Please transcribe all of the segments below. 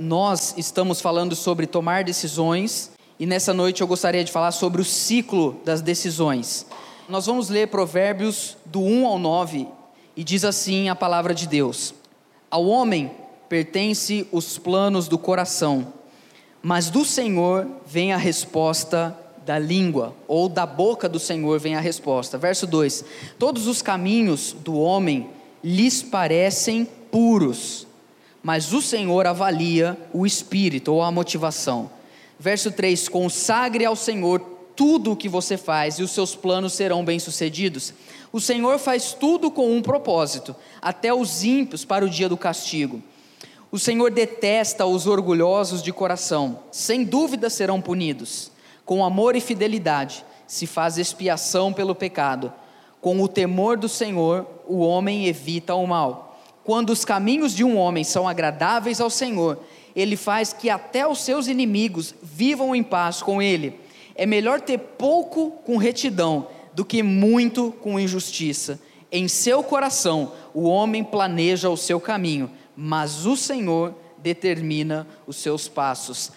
nós estamos falando sobre tomar decisões e nessa noite eu gostaria de falar sobre o ciclo das decisões. Nós vamos ler Provérbios do 1 ao 9 e diz assim a palavra de Deus: Ao homem pertence os planos do coração, mas do Senhor vem a resposta da língua, ou da boca do Senhor vem a resposta. Verso 2: Todos os caminhos do homem lhes parecem puros, mas o Senhor avalia o espírito ou a motivação. Verso 3: Consagre ao Senhor tudo o que você faz e os seus planos serão bem-sucedidos. O Senhor faz tudo com um propósito, até os ímpios para o dia do castigo. O Senhor detesta os orgulhosos de coração, sem dúvida serão punidos. Com amor e fidelidade se faz expiação pelo pecado. Com o temor do Senhor, o homem evita o mal. Quando os caminhos de um homem são agradáveis ao Senhor, ele faz que até os seus inimigos vivam em paz com ele. É melhor ter pouco com retidão do que muito com injustiça. Em seu coração, o homem planeja o seu caminho, mas o Senhor determina os seus passos.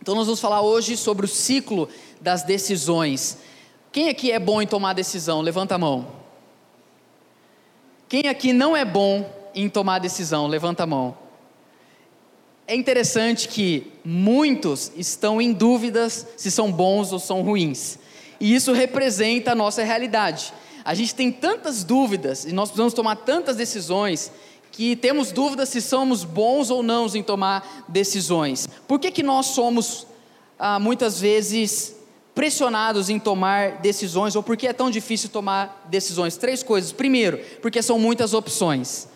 Então, nós vamos falar hoje sobre o ciclo das decisões. Quem aqui é bom em tomar decisão? Levanta a mão. Quem aqui não é bom em tomar decisão? Levanta a mão. É interessante que muitos estão em dúvidas se são bons ou são ruins. E isso representa a nossa realidade. A gente tem tantas dúvidas e nós precisamos tomar tantas decisões que temos dúvidas se somos bons ou não em tomar decisões. Por que, que nós somos ah, muitas vezes pressionados em tomar decisões ou por que é tão difícil tomar decisões? Três coisas. Primeiro, porque são muitas opções.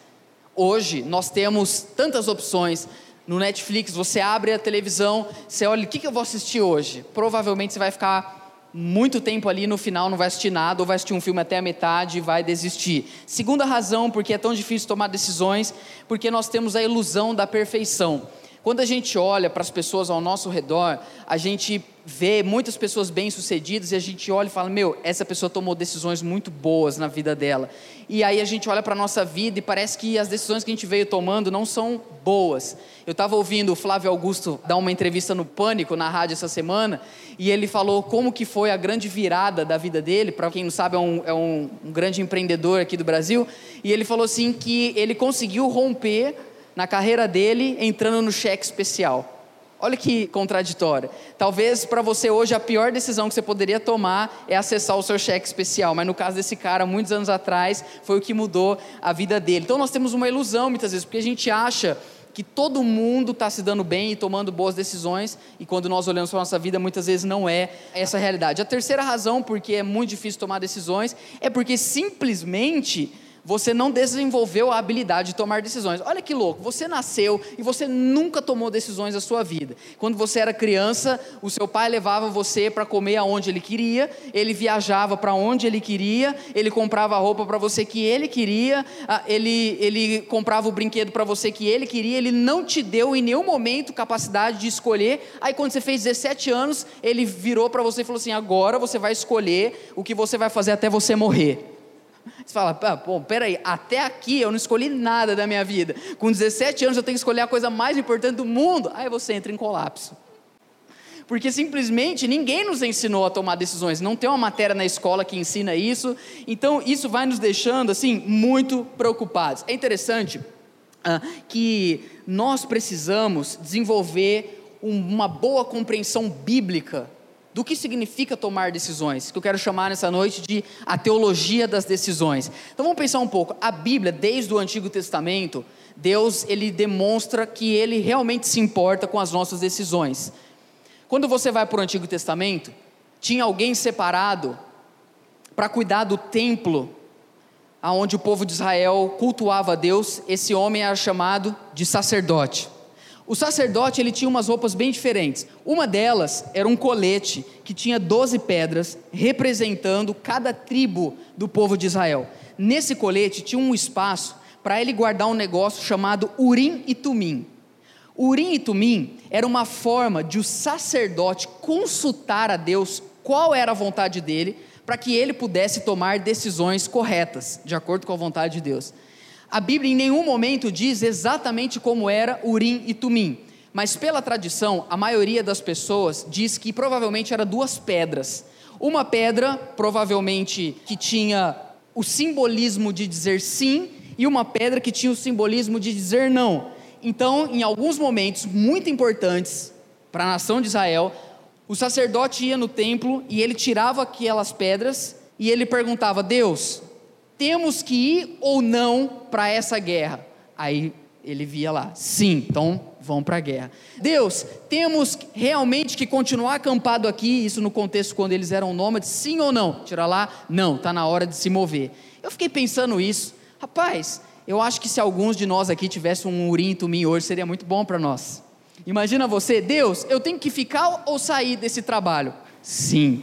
Hoje nós temos tantas opções. No Netflix, você abre a televisão, você olha, o que, que eu vou assistir hoje? Provavelmente você vai ficar muito tempo ali no final não vai assistir nada, ou vai assistir um filme até a metade e vai desistir. Segunda razão, porque é tão difícil tomar decisões, porque nós temos a ilusão da perfeição. Quando a gente olha para as pessoas ao nosso redor, a gente vê muitas pessoas bem-sucedidas e a gente olha e fala: Meu, essa pessoa tomou decisões muito boas na vida dela. E aí a gente olha para a nossa vida e parece que as decisões que a gente veio tomando não são boas. Eu estava ouvindo o Flávio Augusto dar uma entrevista no Pânico, na rádio, essa semana, e ele falou como que foi a grande virada da vida dele. Para quem não sabe, é, um, é um, um grande empreendedor aqui do Brasil. E ele falou assim que ele conseguiu romper na carreira dele entrando no cheque especial. Olha que contraditório. Talvez para você hoje a pior decisão que você poderia tomar é acessar o seu cheque especial, mas no caso desse cara, muitos anos atrás, foi o que mudou a vida dele. Então nós temos uma ilusão muitas vezes, porque a gente acha que todo mundo está se dando bem e tomando boas decisões, e quando nós olhamos para a nossa vida, muitas vezes não é essa a realidade. A terceira razão, porque é muito difícil tomar decisões, é porque simplesmente você não desenvolveu a habilidade de tomar decisões. Olha que louco, você nasceu e você nunca tomou decisões na sua vida. Quando você era criança, o seu pai levava você para comer aonde ele queria, ele viajava para onde ele queria, ele comprava a roupa para você que ele queria, ele, ele comprava o brinquedo para você que ele queria, ele não te deu em nenhum momento capacidade de escolher. Aí quando você fez 17 anos, ele virou para você e falou assim: agora você vai escolher o que você vai fazer até você morrer. Você fala, pô, peraí, até aqui eu não escolhi nada da minha vida. Com 17 anos eu tenho que escolher a coisa mais importante do mundo. Aí você entra em colapso. Porque simplesmente ninguém nos ensinou a tomar decisões. Não tem uma matéria na escola que ensina isso. Então isso vai nos deixando assim muito preocupados. É interessante ah, que nós precisamos desenvolver uma boa compreensão bíblica do que significa tomar decisões, que eu quero chamar nessa noite de a teologia das decisões. Então vamos pensar um pouco. A Bíblia, desde o Antigo Testamento, Deus ele demonstra que ele realmente se importa com as nossas decisões. Quando você vai para o Antigo Testamento, tinha alguém separado para cuidar do templo aonde o povo de Israel cultuava a Deus. Esse homem era chamado de sacerdote. O sacerdote ele tinha umas roupas bem diferentes. Uma delas era um colete que tinha 12 pedras representando cada tribo do povo de Israel. Nesse colete tinha um espaço para ele guardar um negócio chamado Urim e Tumim. Urim e Tumim era uma forma de o sacerdote consultar a Deus qual era a vontade dele, para que ele pudesse tomar decisões corretas, de acordo com a vontade de Deus. A Bíblia em nenhum momento diz exatamente como era Urim e Tumim. Mas pela tradição, a maioria das pessoas diz que provavelmente era duas pedras. Uma pedra, provavelmente, que tinha o simbolismo de dizer sim, e uma pedra que tinha o simbolismo de dizer não. Então, em alguns momentos muito importantes para a nação de Israel, o sacerdote ia no templo e ele tirava aquelas pedras e ele perguntava: Deus, temos que ir ou não para essa guerra? Aí ele via lá, sim, então vão para a guerra. Deus, temos realmente que continuar acampado aqui, isso no contexto quando eles eram nômades, sim ou não? Tira lá, não, está na hora de se mover. Eu fiquei pensando isso, rapaz, eu acho que se alguns de nós aqui tivessem um urim tumim hoje, seria muito bom para nós. Imagina você, Deus, eu tenho que ficar ou sair desse trabalho? Sim.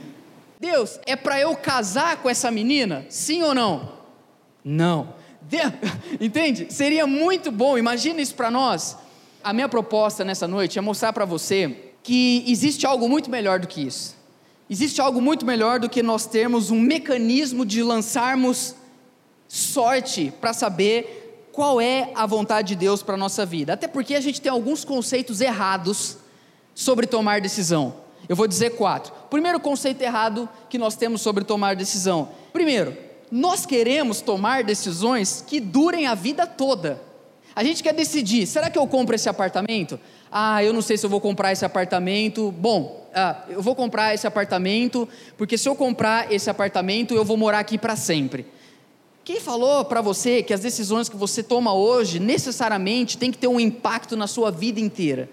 Deus, é para eu casar com essa menina? Sim ou não? Não. Deus, entende? Seria muito bom, imagina isso para nós. A minha proposta nessa noite é mostrar para você que existe algo muito melhor do que isso. Existe algo muito melhor do que nós termos um mecanismo de lançarmos sorte para saber qual é a vontade de Deus para a nossa vida. Até porque a gente tem alguns conceitos errados sobre tomar decisão. Eu vou dizer quatro. Primeiro conceito errado que nós temos sobre tomar decisão. Primeiro, nós queremos tomar decisões que durem a vida toda. A gente quer decidir: será que eu compro esse apartamento? Ah, eu não sei se eu vou comprar esse apartamento. Bom, ah, eu vou comprar esse apartamento, porque se eu comprar esse apartamento, eu vou morar aqui para sempre. Quem falou para você que as decisões que você toma hoje necessariamente tem que ter um impacto na sua vida inteira?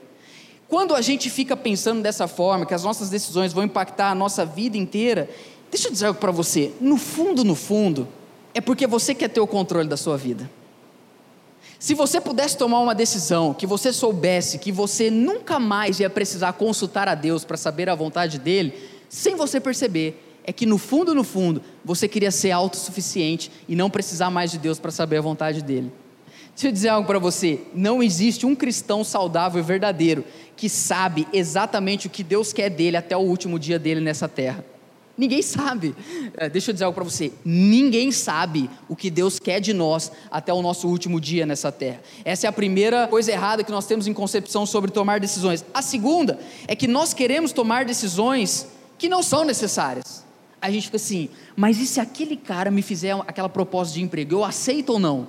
Quando a gente fica pensando dessa forma, que as nossas decisões vão impactar a nossa vida inteira, deixa eu dizer algo para você: no fundo, no fundo, é porque você quer ter o controle da sua vida. Se você pudesse tomar uma decisão que você soubesse que você nunca mais ia precisar consultar a Deus para saber a vontade dele, sem você perceber, é que no fundo, no fundo, você queria ser autossuficiente e não precisar mais de Deus para saber a vontade dele. Deixa eu dizer algo para você: não existe um cristão saudável e verdadeiro que sabe exatamente o que Deus quer dele até o último dia dele nessa terra. Ninguém sabe. É, deixa eu dizer algo para você: ninguém sabe o que Deus quer de nós até o nosso último dia nessa terra. Essa é a primeira coisa errada que nós temos em concepção sobre tomar decisões. A segunda é que nós queremos tomar decisões que não são necessárias a gente fica assim, mas e se aquele cara me fizer aquela proposta de emprego, eu aceito ou não?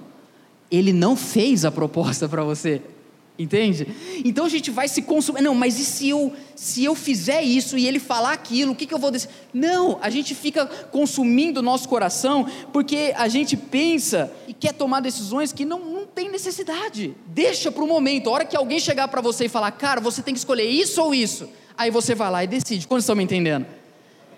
Ele não fez a proposta para você. Entende? Então a gente vai se consumir. Não, mas e se eu, se eu fizer isso e ele falar aquilo, o que, que eu vou decidir? Não, a gente fica consumindo o nosso coração porque a gente pensa e quer tomar decisões que não, não tem necessidade. Deixa para o momento. A hora que alguém chegar para você e falar, cara, você tem que escolher isso ou isso. Aí você vai lá e decide. Quando estão me entendendo?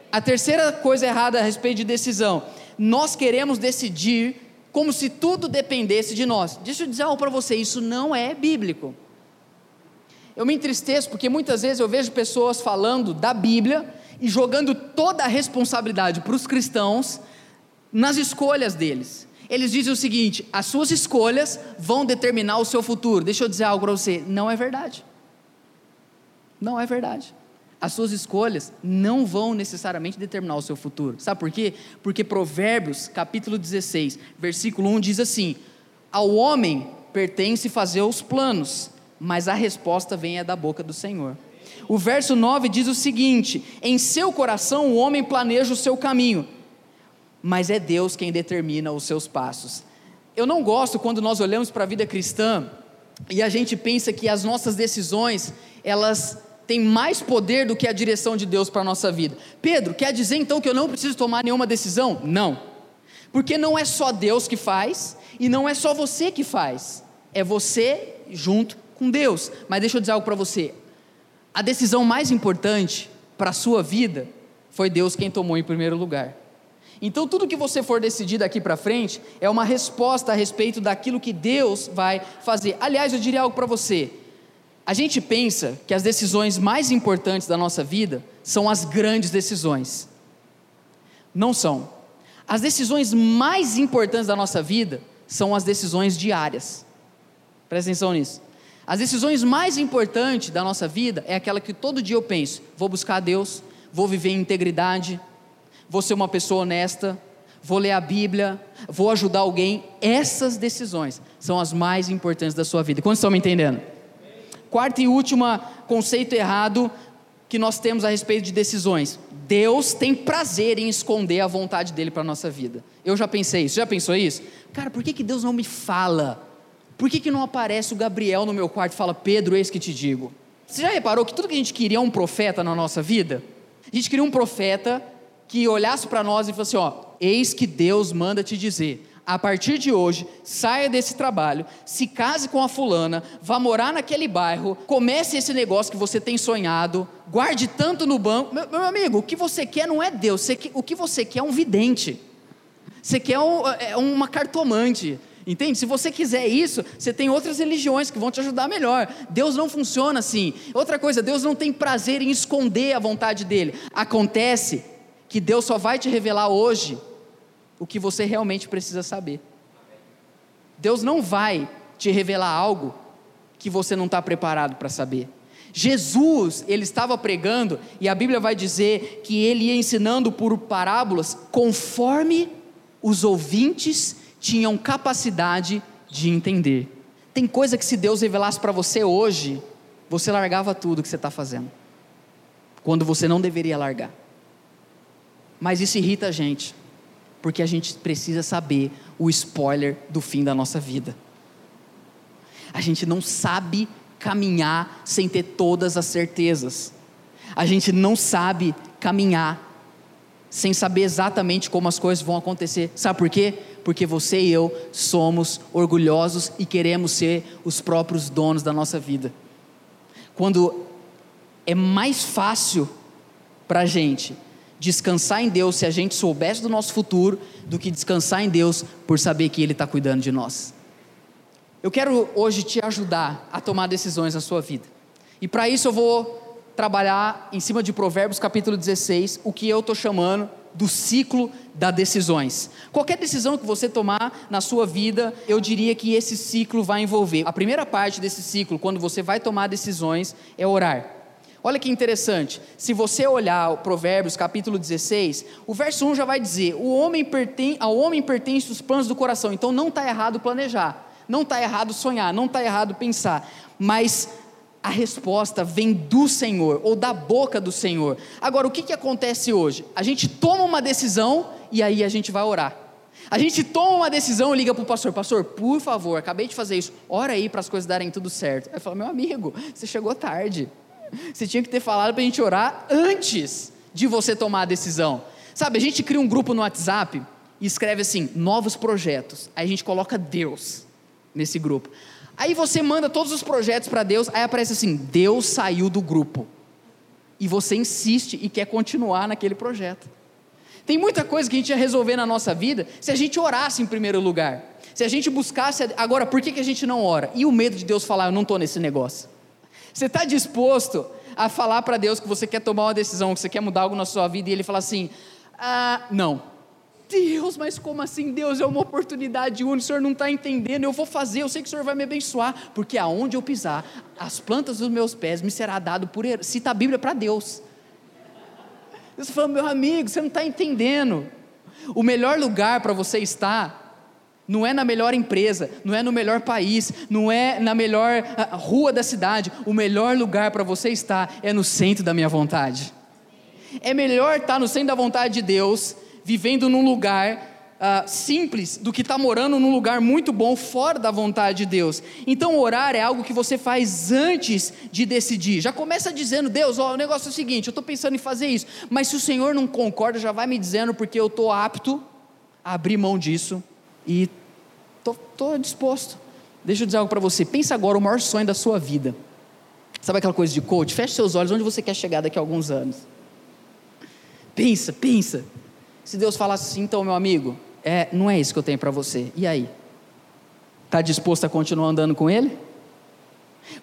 A terceira coisa errada a respeito de decisão: nós queremos decidir como se tudo dependesse de nós. Deixa eu dizer algo para você: isso não é bíblico. Eu me entristeço porque muitas vezes eu vejo pessoas falando da Bíblia e jogando toda a responsabilidade para os cristãos nas escolhas deles. Eles dizem o seguinte: as suas escolhas vão determinar o seu futuro. Deixa eu dizer algo para você: não é verdade. Não é verdade as suas escolhas não vão necessariamente determinar o seu futuro. Sabe por quê? Porque Provérbios, capítulo 16, versículo 1 diz assim: Ao homem pertence fazer os planos, mas a resposta vem é da boca do Senhor. O verso 9 diz o seguinte: Em seu coração o homem planeja o seu caminho, mas é Deus quem determina os seus passos. Eu não gosto quando nós olhamos para a vida cristã e a gente pensa que as nossas decisões, elas tem mais poder do que a direção de Deus para a nossa vida. Pedro, quer dizer então que eu não preciso tomar nenhuma decisão? Não. Porque não é só Deus que faz e não é só você que faz. É você junto com Deus. Mas deixa eu dizer algo para você. A decisão mais importante para a sua vida foi Deus quem tomou em primeiro lugar. Então, tudo que você for decidir daqui para frente é uma resposta a respeito daquilo que Deus vai fazer. Aliás, eu diria algo para você. A gente pensa que as decisões mais importantes da nossa vida são as grandes decisões. Não são. As decisões mais importantes da nossa vida são as decisões diárias. Presta atenção nisso. As decisões mais importantes da nossa vida é aquela que todo dia eu penso: vou buscar a Deus, vou viver em integridade, vou ser uma pessoa honesta, vou ler a Bíblia, vou ajudar alguém. Essas decisões são as mais importantes da sua vida. Quantos estão me entendendo? Quarto e último conceito errado que nós temos a respeito de decisões. Deus tem prazer em esconder a vontade dele para a nossa vida. Eu já pensei isso. Já pensou isso? Cara, por que, que Deus não me fala? Por que, que não aparece o Gabriel no meu quarto e fala, Pedro, eis que te digo? Você já reparou que tudo que a gente queria é um profeta na nossa vida? A gente queria um profeta que olhasse para nós e falasse: Ó, eis que Deus manda te dizer, a partir de hoje, saia desse trabalho, se case com a fulana, vá morar naquele bairro, comece esse negócio que você tem sonhado, guarde tanto no banco. Meu, meu amigo, o que você quer não é Deus, você, o que você quer é um vidente, você quer um, é uma cartomante. Entende? Se você quiser isso, você tem outras religiões que vão te ajudar melhor. Deus não funciona assim. Outra coisa, Deus não tem prazer em esconder a vontade dele. Acontece que Deus só vai te revelar hoje o que você realmente precisa saber. Deus não vai te revelar algo que você não está preparado para saber. Jesus, ele estava pregando, e a Bíblia vai dizer que ele ia ensinando por parábolas, conforme os ouvintes tinham capacidade de entender. Tem coisa que se Deus revelasse para você hoje, você largava tudo que você está fazendo, quando você não deveria largar. Mas isso irrita a gente porque a gente precisa saber o spoiler do fim da nossa vida. A gente não sabe caminhar sem ter todas as certezas. A gente não sabe caminhar sem saber exatamente como as coisas vão acontecer. Sabe por quê? Porque você e eu somos orgulhosos e queremos ser os próprios donos da nossa vida. Quando é mais fácil para a gente descansar em Deus se a gente soubesse do nosso futuro, do que descansar em Deus por saber que Ele está cuidando de nós. Eu quero hoje te ajudar a tomar decisões na sua vida. E para isso eu vou trabalhar em cima de Provérbios capítulo 16, o que eu estou chamando do ciclo das decisões. Qualquer decisão que você tomar na sua vida, eu diria que esse ciclo vai envolver. A primeira parte desse ciclo, quando você vai tomar decisões, é orar. Olha que interessante, se você olhar o Provérbios capítulo 16, o verso 1 já vai dizer: o homem pertence, ao homem pertence os planos do coração, então não está errado planejar, não está errado sonhar, não está errado pensar, mas a resposta vem do Senhor, ou da boca do Senhor. Agora, o que, que acontece hoje? A gente toma uma decisão e aí a gente vai orar. A gente toma uma decisão e liga para o pastor: Pastor, por favor, acabei de fazer isso, ora aí para as coisas darem tudo certo. Aí fala: Meu amigo, você chegou tarde. Você tinha que ter falado para a gente orar antes de você tomar a decisão. Sabe, a gente cria um grupo no WhatsApp e escreve assim: novos projetos. Aí a gente coloca Deus nesse grupo. Aí você manda todos os projetos para Deus, aí aparece assim: Deus saiu do grupo. E você insiste e quer continuar naquele projeto. Tem muita coisa que a gente ia resolver na nossa vida se a gente orasse em primeiro lugar. Se a gente buscasse. Agora, por que, que a gente não ora? E o medo de Deus falar: Eu não estou nesse negócio. Você está disposto a falar para Deus que você quer tomar uma decisão, que você quer mudar algo na sua vida e Ele fala assim: ah, não. Deus, mas como assim? Deus é uma oportunidade única, o Senhor não está entendendo, eu vou fazer, eu sei que o Senhor vai me abençoar, porque aonde eu pisar, as plantas dos meus pés me será dado por ele. Cita a Bíblia para Deus. Você fala, meu amigo, você não está entendendo. O melhor lugar para você estar não é na melhor empresa, não é no melhor país, não é na melhor rua da cidade. O melhor lugar para você estar é no centro da minha vontade. É melhor estar no centro da vontade de Deus, vivendo num lugar Uh, simples do que estar tá morando num lugar muito bom fora da vontade de Deus. Então, orar é algo que você faz antes de decidir. Já começa dizendo: Deus, ó, o negócio é o seguinte, eu estou pensando em fazer isso, mas se o Senhor não concorda, já vai me dizendo, porque eu estou apto a abrir mão disso e estou disposto. Deixa eu dizer algo para você. Pensa agora o maior sonho da sua vida. Sabe aquela coisa de coach? Feche seus olhos onde você quer chegar daqui a alguns anos. Pensa, pensa. Se Deus falasse assim, então, meu amigo, é, não é isso que eu tenho para você. E aí? Está disposto a continuar andando com Ele?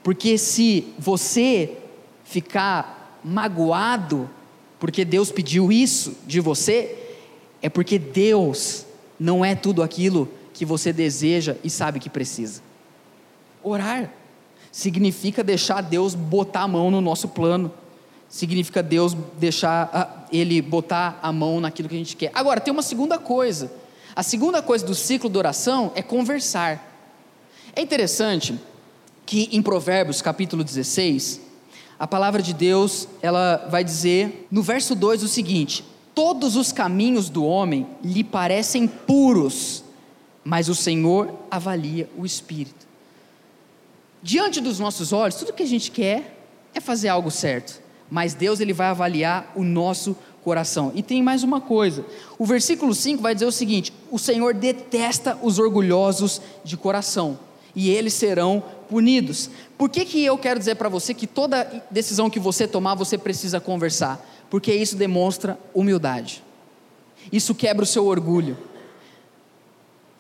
Porque se você ficar magoado porque Deus pediu isso de você, é porque Deus não é tudo aquilo que você deseja e sabe que precisa. Orar significa deixar Deus botar a mão no nosso plano, significa Deus deixar Ele botar a mão naquilo que a gente quer. Agora, tem uma segunda coisa. A segunda coisa do ciclo de oração é conversar. É interessante que em Provérbios, capítulo 16, a palavra de Deus, ela vai dizer no verso 2 o seguinte: Todos os caminhos do homem lhe parecem puros, mas o Senhor avalia o espírito. Diante dos nossos olhos, tudo que a gente quer é fazer algo certo, mas Deus ele vai avaliar o nosso coração. E tem mais uma coisa. O versículo 5 vai dizer o seguinte: O Senhor detesta os orgulhosos de coração, e eles serão punidos. Por que, que eu quero dizer para você que toda decisão que você tomar, você precisa conversar? Porque isso demonstra humildade. Isso quebra o seu orgulho.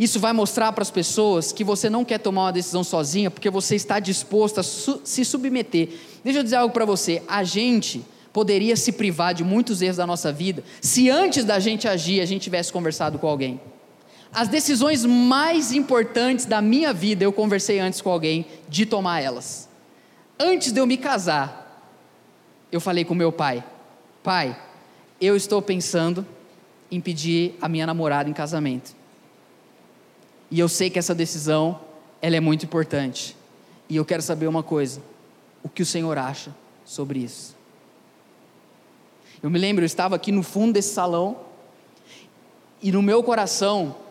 Isso vai mostrar para as pessoas que você não quer tomar uma decisão sozinha, porque você está disposto a su se submeter. Deixa eu dizer algo para você: a gente poderia se privar de muitos erros da nossa vida se antes da gente agir a gente tivesse conversado com alguém. As decisões mais importantes da minha vida eu conversei antes com alguém de tomar elas. Antes de eu me casar, eu falei com meu pai: Pai, eu estou pensando em pedir a minha namorada em casamento. E eu sei que essa decisão ela é muito importante. E eu quero saber uma coisa: o que o Senhor acha sobre isso? Eu me lembro, eu estava aqui no fundo desse salão e no meu coração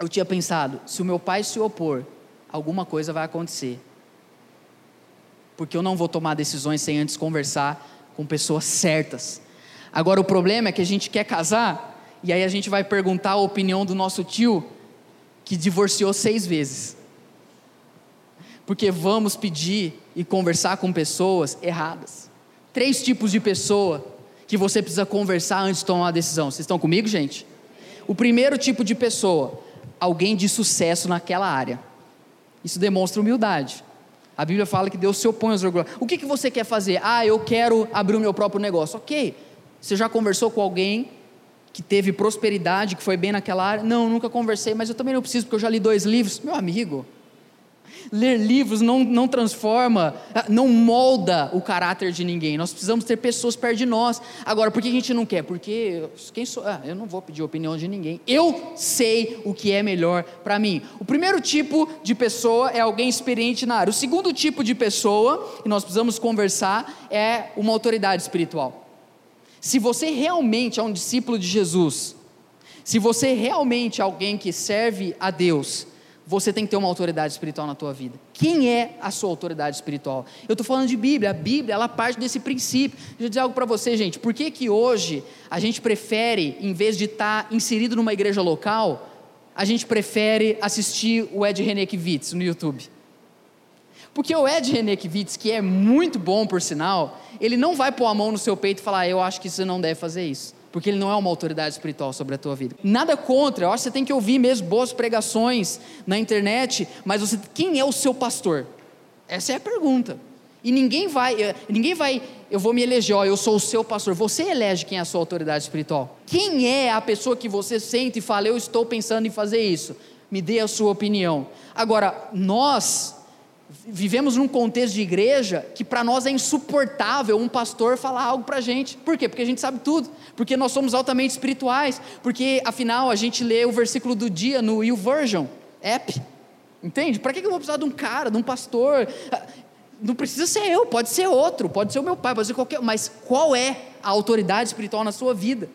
eu tinha pensado: se o meu pai se opor, alguma coisa vai acontecer. Porque eu não vou tomar decisões sem antes conversar com pessoas certas. Agora, o problema é que a gente quer casar e aí a gente vai perguntar a opinião do nosso tio que divorciou seis vezes. Porque vamos pedir e conversar com pessoas erradas. Três tipos de pessoa que você precisa conversar antes de tomar uma decisão. Vocês estão comigo, gente? O primeiro tipo de pessoa, alguém de sucesso naquela área. Isso demonstra humildade. A Bíblia fala que Deus se opõe aos orgulhosos. O que, que você quer fazer? Ah, eu quero abrir o meu próprio negócio. Ok. Você já conversou com alguém que teve prosperidade, que foi bem naquela área? Não, nunca conversei, mas eu também não preciso, porque eu já li dois livros. Meu amigo, Ler livros não, não transforma, ah, não molda o caráter de ninguém. Nós precisamos ter pessoas perto de nós. Agora, por que a gente não quer? Porque quem sou? Ah, eu não vou pedir opinião de ninguém. Eu sei o que é melhor para mim. O primeiro tipo de pessoa é alguém experiente na área. O segundo tipo de pessoa que nós precisamos conversar é uma autoridade espiritual. Se você realmente é um discípulo de Jesus, se você realmente é alguém que serve a Deus, você tem que ter uma autoridade espiritual na tua vida. Quem é a sua autoridade espiritual? Eu estou falando de Bíblia. A Bíblia, ela parte desse princípio. Deixa eu dizer algo para você, gente. Por que que hoje a gente prefere, em vez de estar tá inserido numa igreja local, a gente prefere assistir o Ed Renekiewicz no YouTube? Porque o Ed Renekiewicz, que é muito bom por sinal, ele não vai pôr a mão no seu peito e falar, ah, eu acho que você não deve fazer isso porque ele não é uma autoridade espiritual sobre a tua vida. Nada contra, eu acho que você tem que ouvir mesmo boas pregações na internet, mas você, quem é o seu pastor? Essa é a pergunta. E ninguém vai, eh, ninguém vai, eu vou me eleger, ó, eu sou o seu pastor. Você elege quem é a sua autoridade espiritual. Quem é a pessoa que você sente e fala, eu estou pensando em fazer isso? Me dê a sua opinião. Agora, nós vivemos num contexto de igreja que para nós é insuportável um pastor falar algo para a gente. Por quê? Porque a gente sabe tudo. Porque nós somos altamente espirituais. Porque, afinal, a gente lê o versículo do dia no YouVersion app. Entende? Para que eu vou precisar de um cara, de um pastor? Não precisa ser eu, pode ser outro, pode ser o meu pai, pode ser qualquer. Mas qual é a autoridade espiritual na sua vida?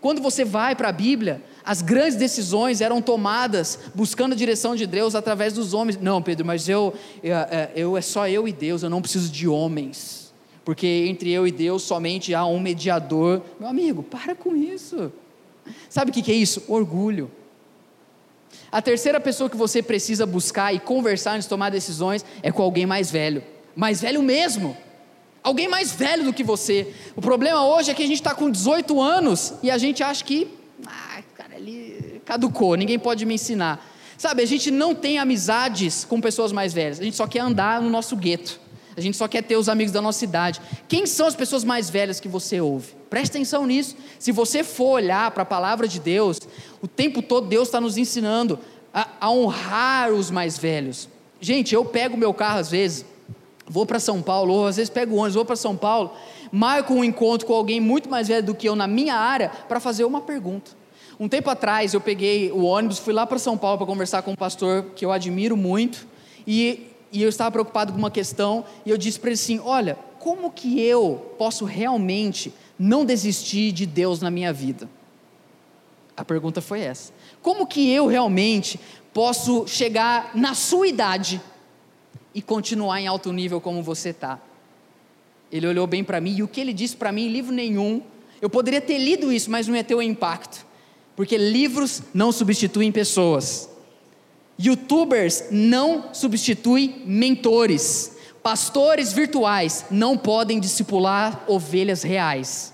Quando você vai para a Bíblia, as grandes decisões eram tomadas buscando a direção de Deus através dos homens. Não, Pedro, mas eu, eu, é, eu é só eu e Deus, eu não preciso de homens. Porque entre eu e Deus somente há um mediador. Meu amigo, para com isso. Sabe o que é isso? Orgulho. A terceira pessoa que você precisa buscar e conversar antes de tomar decisões é com alguém mais velho. Mais velho mesmo. Alguém mais velho do que você. O problema hoje é que a gente está com 18 anos e a gente acha que ele caducou, ninguém pode me ensinar. Sabe, a gente não tem amizades com pessoas mais velhas, a gente só quer andar no nosso gueto, a gente só quer ter os amigos da nossa idade. Quem são as pessoas mais velhas que você ouve? Preste atenção nisso. Se você for olhar para a palavra de Deus, o tempo todo Deus está nos ensinando a, a honrar os mais velhos. Gente, eu pego meu carro às vezes, vou para São Paulo, ou às vezes pego ônibus, vou para São Paulo, marco um encontro com alguém muito mais velho do que eu na minha área para fazer uma pergunta. Um tempo atrás eu peguei o ônibus, fui lá para São Paulo para conversar com um pastor que eu admiro muito, e e eu estava preocupado com uma questão, e eu disse para ele assim: Olha, como que eu posso realmente não desistir de Deus na minha vida? A pergunta foi essa. Como que eu realmente posso chegar na sua idade e continuar em alto nível como você está? Ele olhou bem para mim e o que ele disse para mim em livro nenhum, eu poderia ter lido isso, mas não ia ter o impacto, porque livros não substituem pessoas. Youtubers não substituem mentores. Pastores virtuais não podem discipular ovelhas reais.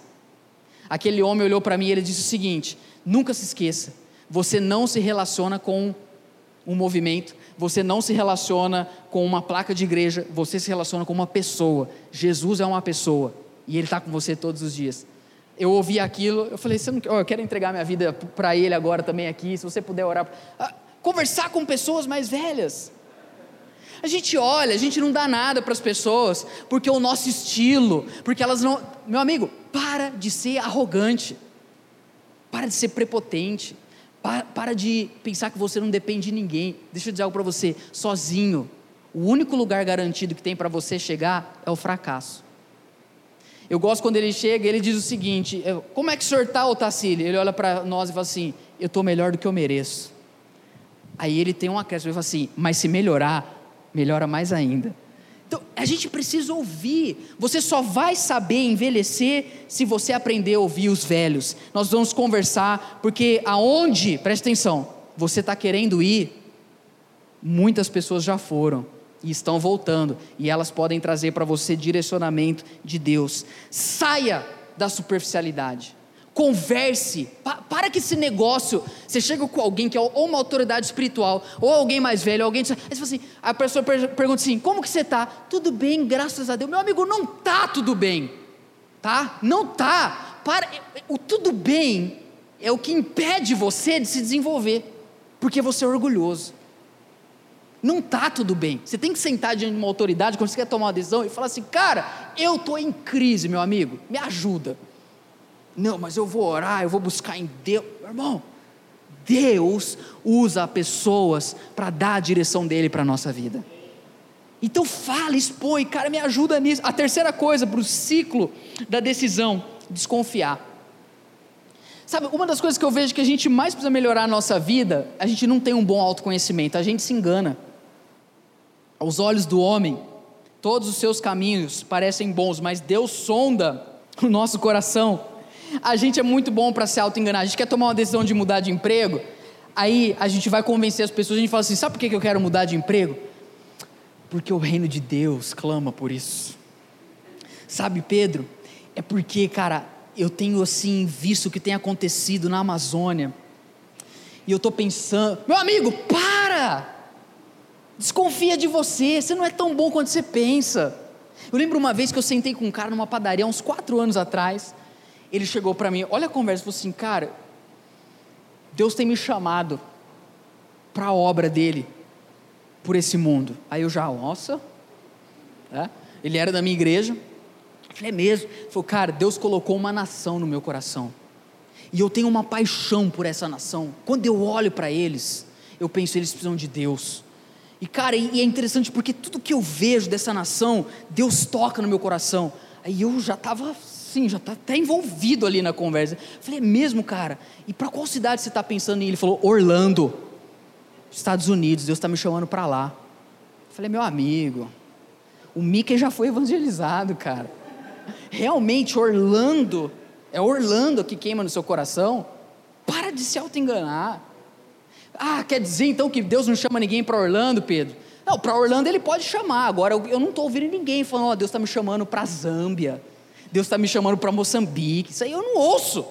Aquele homem olhou para mim e ele disse o seguinte: nunca se esqueça, você não se relaciona com um movimento, você não se relaciona com uma placa de igreja, você se relaciona com uma pessoa. Jesus é uma pessoa e Ele está com você todos os dias. Eu ouvi aquilo, eu falei, não, eu quero entregar minha vida para Ele agora também aqui, se você puder orar. Ah, conversar com pessoas mais velhas. A gente olha, a gente não dá nada para as pessoas, porque o nosso estilo, porque elas não. Meu amigo, para de ser arrogante, para de ser prepotente, para, para de pensar que você não depende de ninguém. Deixa eu dizer algo para você: sozinho, o único lugar garantido que tem para você chegar é o fracasso. Eu gosto quando ele chega, ele diz o seguinte: Como é que o senhor está, Otacílio? Ele olha para nós e fala assim: Eu estou melhor do que eu mereço. Aí ele tem um acréscimo, ele fala assim: Mas se melhorar, melhora mais ainda. Então, a gente precisa ouvir. Você só vai saber envelhecer se você aprender a ouvir os velhos. Nós vamos conversar, porque aonde, preste atenção, você está querendo ir, muitas pessoas já foram e estão voltando, e elas podem trazer para você direcionamento de Deus. Saia da superficialidade. Converse, pa, para que esse negócio, você chega com alguém que é ou uma autoridade espiritual, ou alguém mais velho, alguém, aí você assim, a pessoa pergunta assim, como que você está? Tudo bem, graças a Deus. Meu amigo, não tá tudo bem, tá? Não tá. Para, o tudo bem é o que impede você de se desenvolver, porque você é orgulhoso. Não tá tudo bem. Você tem que sentar diante de uma autoridade quando você quer tomar uma decisão e falar assim, cara, eu tô em crise, meu amigo, me ajuda. Não, mas eu vou orar, eu vou buscar em Deus. Irmão, Deus usa pessoas para dar a direção dele para a nossa vida. Então fala, expõe, cara, me ajuda nisso. A terceira coisa para o ciclo da decisão, desconfiar. Sabe, uma das coisas que eu vejo que a gente mais precisa melhorar na nossa vida, a gente não tem um bom autoconhecimento, a gente se engana. Aos olhos do homem, todos os seus caminhos parecem bons, mas Deus sonda o nosso coração a gente é muito bom para se auto-enganar. A gente quer tomar uma decisão de mudar de emprego, aí a gente vai convencer as pessoas, a gente fala assim: sabe por que eu quero mudar de emprego? Porque o reino de Deus clama por isso. Sabe, Pedro? É porque, cara, eu tenho assim visto o que tem acontecido na Amazônia. E eu estou pensando, meu amigo, para! Desconfia de você, você não é tão bom quanto você pensa. Eu lembro uma vez que eu sentei com um cara numa padaria, uns quatro anos atrás ele chegou para mim, olha a conversa, falou assim, cara, Deus tem me chamado para a obra dele, por esse mundo. Aí eu já, nossa, é? ele era da minha igreja, eu falei, é mesmo? Ele falou, cara, Deus colocou uma nação no meu coração, e eu tenho uma paixão por essa nação. Quando eu olho para eles, eu penso, eles precisam de Deus. E cara, e é interessante porque tudo que eu vejo dessa nação, Deus toca no meu coração. Aí eu já estava Sim, já está até envolvido ali na conversa. Falei, é mesmo, cara? E para qual cidade você está pensando ir? Ele falou, Orlando, Estados Unidos, Deus está me chamando para lá. Falei, meu amigo, o Mickey já foi evangelizado, cara. Realmente, Orlando, é Orlando que queima no seu coração? Para de se auto-enganar. Ah, quer dizer então que Deus não chama ninguém para Orlando, Pedro? Não, para Orlando ele pode chamar. Agora eu não estou ouvindo ninguém falando, oh, Deus está me chamando para Zâmbia. Deus está me chamando para Moçambique. Isso aí eu não ouço.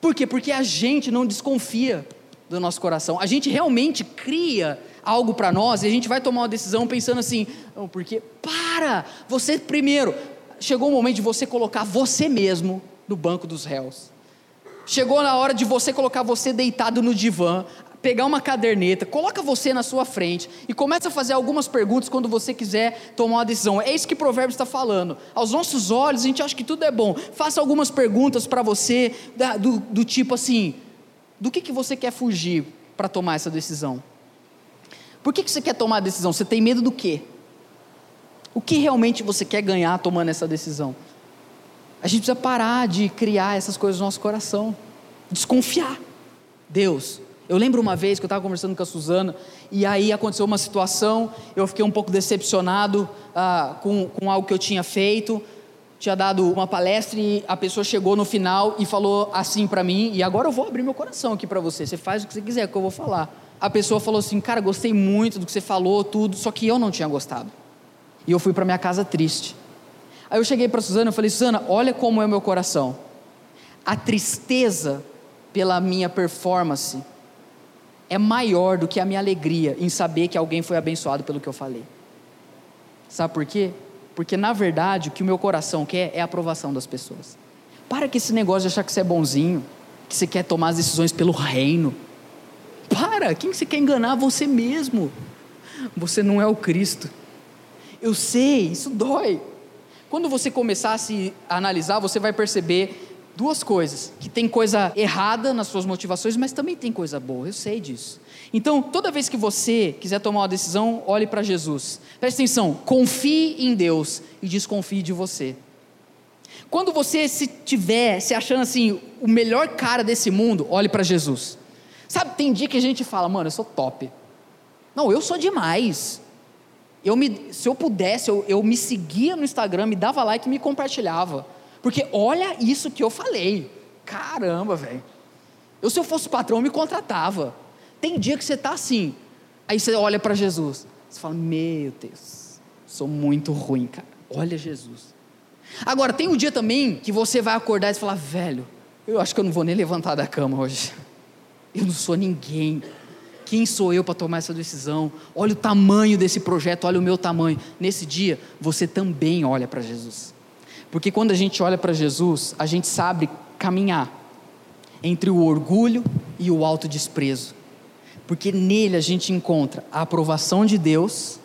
Por quê? Porque a gente não desconfia do nosso coração. A gente realmente cria algo para nós e a gente vai tomar uma decisão pensando assim, não, porque para, você primeiro, chegou o momento de você colocar você mesmo no banco dos réus. Chegou na hora de você colocar você deitado no divã pegar uma caderneta, coloca você na sua frente e começa a fazer algumas perguntas quando você quiser tomar uma decisão. É isso que Provérbios está falando. Aos nossos olhos, a gente acha que tudo é bom. Faça algumas perguntas para você, do, do, tipo assim: do que, que você quer fugir para tomar essa decisão? Por que, que você quer tomar a decisão? Você tem medo do quê? O que realmente você quer ganhar tomando essa decisão? A gente precisa parar de criar essas coisas no nosso coração, desconfiar. Deus, eu lembro uma vez que eu estava conversando com a Suzana, e aí aconteceu uma situação, eu fiquei um pouco decepcionado ah, com, com algo que eu tinha feito, tinha dado uma palestra e a pessoa chegou no final e falou assim para mim, e agora eu vou abrir meu coração aqui para você, você faz o que você quiser, que eu vou falar. A pessoa falou assim, cara, gostei muito do que você falou, tudo, só que eu não tinha gostado. E eu fui para minha casa triste. Aí eu cheguei para Suzana e falei, Suzana, olha como é o meu coração. A tristeza pela minha performance é maior do que a minha alegria em saber que alguém foi abençoado pelo que eu falei. Sabe por quê? Porque na verdade o que o meu coração quer é a aprovação das pessoas. Para que esse negócio de achar que você é bonzinho, que você quer tomar as decisões pelo reino. Para, quem você quer enganar? Você mesmo. Você não é o Cristo. Eu sei, isso dói. Quando você começar a se analisar, você vai perceber duas coisas: que tem coisa errada nas suas motivações, mas também tem coisa boa, eu sei disso. Então, toda vez que você quiser tomar uma decisão, olhe para Jesus. Preste atenção, confie em Deus e desconfie de você. Quando você se tiver se achando assim, o melhor cara desse mundo, olhe para Jesus. Sabe, tem dia que a gente fala, mano, eu sou top. Não, eu sou demais. Eu me, se eu pudesse, eu, eu me seguia no Instagram, me dava like e me compartilhava. Porque olha isso que eu falei. Caramba, velho. Eu, se eu fosse patrão, me contratava. Tem dia que você está assim. Aí você olha para Jesus. Você fala: Meu Deus, sou muito ruim, cara. Olha Jesus. Agora, tem um dia também que você vai acordar e falar: Velho, eu acho que eu não vou nem levantar da cama hoje. Eu não sou ninguém. Quem sou eu para tomar essa decisão? Olha o tamanho desse projeto, olha o meu tamanho. Nesse dia, você também olha para Jesus. Porque quando a gente olha para Jesus, a gente sabe caminhar entre o orgulho e o autodesprezo. Porque nele a gente encontra a aprovação de Deus,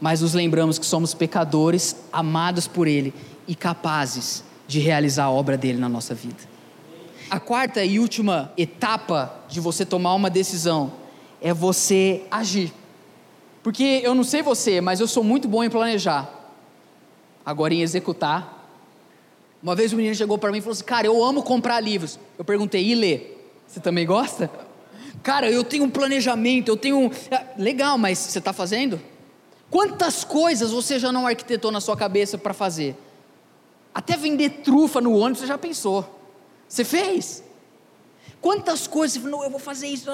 mas nos lembramos que somos pecadores, amados por Ele e capazes de realizar a obra dele na nossa vida. A quarta e última etapa de você tomar uma decisão é você agir. Porque eu não sei você, mas eu sou muito bom em planejar agora em executar. Uma vez um menino chegou para mim e falou assim: Cara, eu amo comprar livros. Eu perguntei: E ler? Você também gosta? Cara, eu tenho um planejamento, eu tenho. É, legal, mas você está fazendo? Quantas coisas você já não arquitetou na sua cabeça para fazer? Até vender trufa no ônibus você já pensou. Você fez? Quantas coisas você falou, eu vou fazer isso,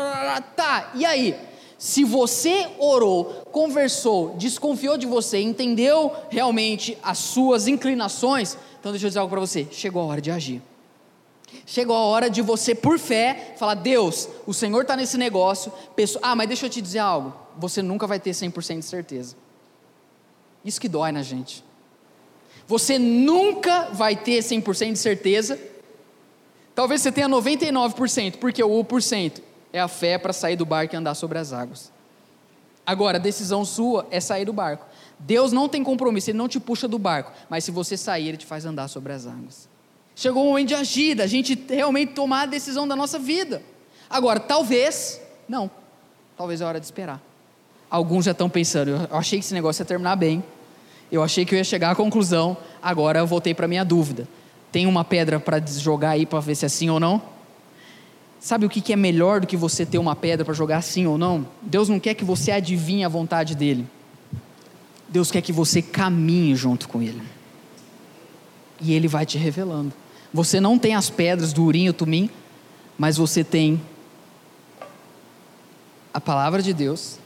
tá, e aí? Se você orou, conversou, desconfiou de você, entendeu realmente as suas inclinações, então deixa eu dizer algo para você: chegou a hora de agir. Chegou a hora de você, por fé, falar: Deus, o Senhor está nesse negócio. Pessoa, ah, mas deixa eu te dizer algo: você nunca vai ter 100% de certeza. Isso que dói na gente. Você nunca vai ter 100% de certeza. Talvez você tenha 99%, porque o 1% é a fé para sair do barco e andar sobre as águas. Agora, a decisão sua é sair do barco. Deus não tem compromisso, Ele não te puxa do barco, mas se você sair, Ele te faz andar sobre as águas. Chegou o momento de agir, da gente realmente tomar a decisão da nossa vida. Agora, talvez, não, talvez é hora de esperar. Alguns já estão pensando, eu achei que esse negócio ia terminar bem, eu achei que eu ia chegar à conclusão, agora eu voltei para a minha dúvida. Tem uma pedra para jogar aí para ver se é sim ou não? Sabe o que é melhor do que você ter uma pedra para jogar sim ou não? Deus não quer que você adivinhe a vontade dele. Deus quer que você caminhe junto com ele. E ele vai te revelando. Você não tem as pedras do urim e tumim, mas você tem a palavra de Deus,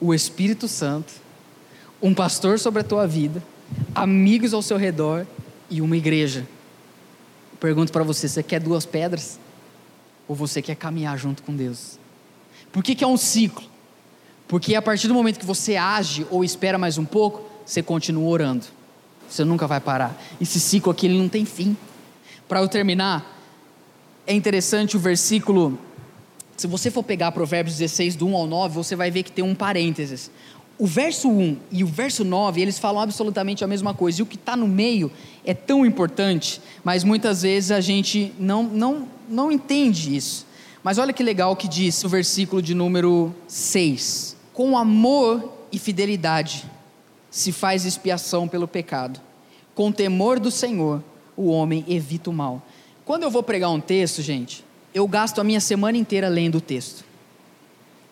o Espírito Santo, um pastor sobre a tua vida, amigos ao seu redor e uma igreja pergunto para você: você quer duas pedras? Ou você quer caminhar junto com Deus? Por que, que é um ciclo? Porque a partir do momento que você age ou espera mais um pouco, você continua orando. Você nunca vai parar. Esse ciclo aqui ele não tem fim. Para eu terminar, é interessante o versículo. Se você for pegar Provérbios 16, do 1 ao 9, você vai ver que tem um parênteses. O verso 1 e o verso 9, eles falam absolutamente a mesma coisa, e o que está no meio é tão importante, mas muitas vezes a gente não, não, não entende isso. Mas olha que legal que diz o versículo de número 6: Com amor e fidelidade se faz expiação pelo pecado. Com temor do Senhor, o homem evita o mal. Quando eu vou pregar um texto, gente, eu gasto a minha semana inteira lendo o texto.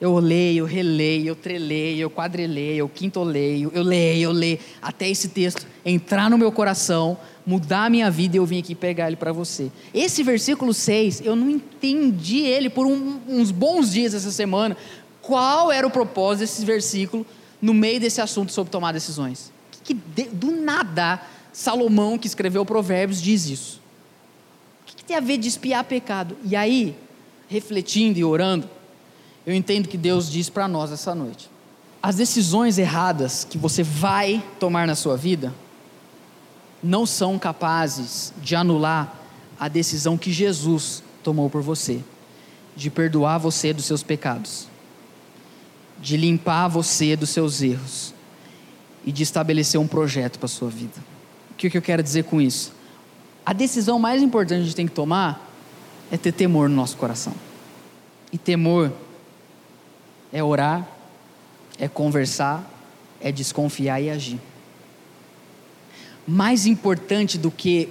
Eu leio, eu releio, eu treleio, eu quadrileio, eu quintoleio, eu leio, eu leio, até esse texto entrar no meu coração, mudar a minha vida e eu vim aqui pegar ele para você. Esse versículo 6, eu não entendi ele por um, uns bons dias essa semana. Qual era o propósito desse versículo no meio desse assunto sobre tomar decisões? Que, que do nada Salomão, que escreveu Provérbios, diz isso. O que, que tem a ver de espiar pecado? E aí, refletindo e orando, eu entendo que Deus diz para nós essa noite. As decisões erradas que você vai tomar na sua vida não são capazes de anular a decisão que Jesus tomou por você, de perdoar você dos seus pecados, de limpar você dos seus erros e de estabelecer um projeto para a sua vida. O que eu quero dizer com isso? A decisão mais importante que a gente tem que tomar é ter temor no nosso coração. E temor é orar, é conversar, é desconfiar e agir. Mais importante do que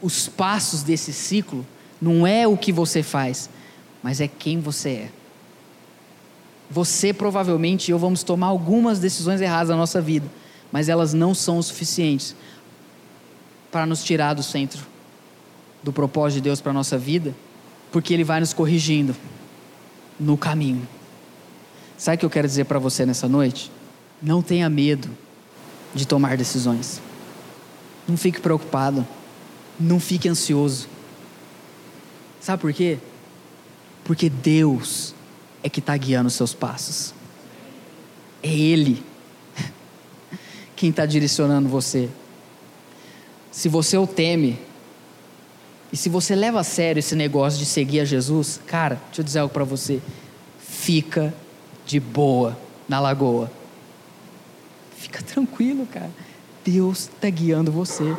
os passos desse ciclo não é o que você faz, mas é quem você é. Você provavelmente e eu vamos tomar algumas decisões erradas na nossa vida, mas elas não são o suficientes para nos tirar do centro do propósito de Deus para a nossa vida, porque Ele vai nos corrigindo no caminho. Sabe o que eu quero dizer para você nessa noite? Não tenha medo de tomar decisões. Não fique preocupado. Não fique ansioso. Sabe por quê? Porque Deus é que está guiando os seus passos. É Ele quem está direcionando você. Se você o teme, e se você leva a sério esse negócio de seguir a Jesus, cara, deixa eu dizer algo para você. Fica de boa na lagoa. Fica tranquilo, cara. Deus está guiando você.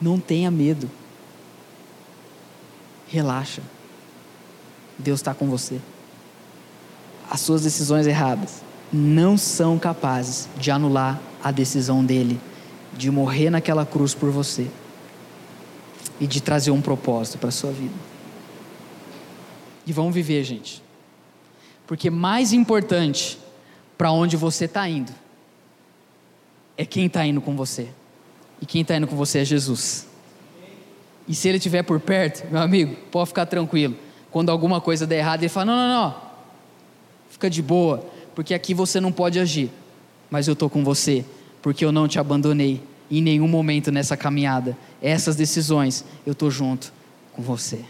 Não tenha medo. Relaxa. Deus está com você. As suas decisões erradas não são capazes de anular a decisão dele de morrer naquela cruz por você e de trazer um propósito para a sua vida. E vamos viver, gente. Porque mais importante para onde você está indo é quem está indo com você. E quem está indo com você é Jesus. E se ele estiver por perto, meu amigo, pode ficar tranquilo. Quando alguma coisa der errado, ele fala: não, não, não, fica de boa, porque aqui você não pode agir. Mas eu estou com você, porque eu não te abandonei em nenhum momento nessa caminhada. Essas decisões, eu estou junto com você.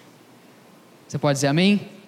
Você pode dizer amém?